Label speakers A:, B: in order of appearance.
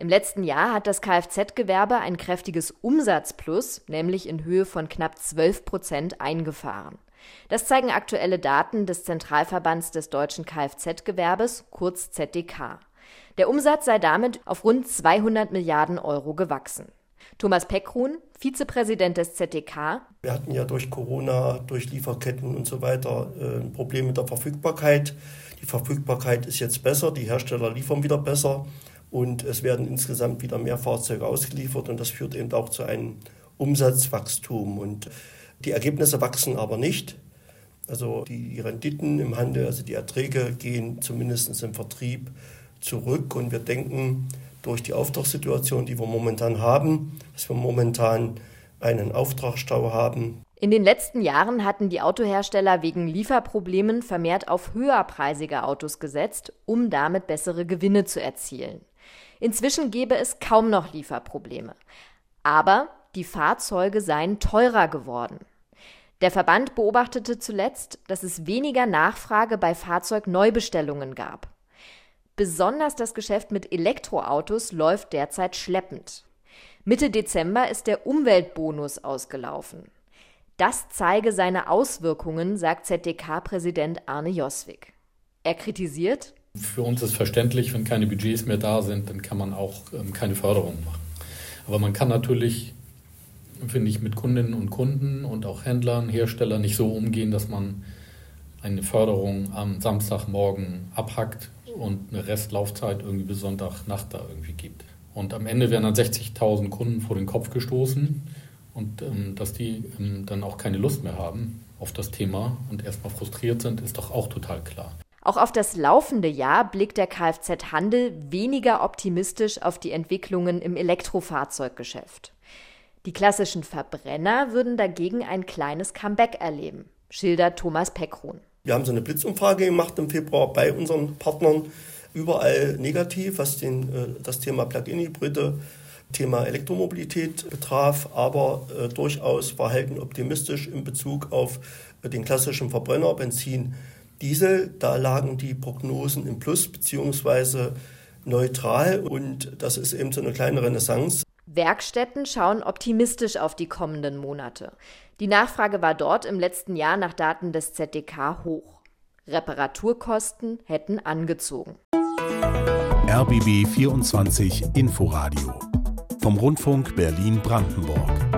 A: Im letzten Jahr hat das Kfz-Gewerbe ein kräftiges Umsatzplus, nämlich in Höhe von knapp 12 Prozent, eingefahren. Das zeigen aktuelle Daten des Zentralverbands des deutschen Kfz-Gewerbes, kurz ZDK. Der Umsatz sei damit auf rund 200 Milliarden Euro gewachsen. Thomas Peckruhn, Vizepräsident des ZDK.
B: Wir hatten ja durch Corona, durch Lieferketten und so weiter äh, ein Problem mit der Verfügbarkeit. Die Verfügbarkeit ist jetzt besser, die Hersteller liefern wieder besser und es werden insgesamt wieder mehr Fahrzeuge ausgeliefert und das führt eben auch zu einem Umsatzwachstum. Und die Ergebnisse wachsen aber nicht. Also die Renditen im Handel, also die Erträge gehen zumindest im Vertrieb zurück und wir denken, durch die Auftragssituation, die wir momentan haben, dass wir momentan einen Auftragsstau haben.
A: In den letzten Jahren hatten die Autohersteller wegen Lieferproblemen vermehrt auf höherpreisige Autos gesetzt, um damit bessere Gewinne zu erzielen. Inzwischen gäbe es kaum noch Lieferprobleme. Aber die Fahrzeuge seien teurer geworden. Der Verband beobachtete zuletzt, dass es weniger Nachfrage bei Fahrzeugneubestellungen gab. Besonders das Geschäft mit Elektroautos läuft derzeit schleppend. Mitte Dezember ist der Umweltbonus ausgelaufen. Das zeige seine Auswirkungen, sagt ZDK-Präsident Arne Joswig. Er kritisiert,
C: für uns ist verständlich, wenn keine Budgets mehr da sind, dann kann man auch ähm, keine Förderung machen. Aber man kann natürlich, finde ich, mit Kundinnen und Kunden und auch Händlern, Herstellern nicht so umgehen, dass man eine Förderung am Samstagmorgen abhackt und eine Restlaufzeit irgendwie bis Sonntagnacht da irgendwie gibt. Und am Ende werden dann 60.000 Kunden vor den Kopf gestoßen und ähm, dass die ähm, dann auch keine Lust mehr haben auf das Thema und erstmal frustriert sind, ist doch auch total klar.
A: Auch auf das laufende Jahr blickt der Kfz-Handel weniger optimistisch auf die Entwicklungen im Elektrofahrzeuggeschäft. Die klassischen Verbrenner würden dagegen ein kleines Comeback erleben, schildert Thomas Peckruhn.
B: Wir haben so eine Blitzumfrage gemacht im Februar bei unseren Partnern. Überall negativ, was den, äh, das Thema Plug-in-Hybride, Thema Elektromobilität betraf, aber äh, durchaus verhalten optimistisch in Bezug auf äh, den klassischen Verbrenner, Benzin, Diesel. Da lagen die Prognosen im Plus beziehungsweise neutral und das ist eben so eine kleine Renaissance.
A: Werkstätten schauen optimistisch auf die kommenden Monate. Die Nachfrage war dort im letzten Jahr nach Daten des ZDK hoch. Reparaturkosten hätten angezogen.
D: RBB 24 Inforadio vom Rundfunk Berlin-Brandenburg.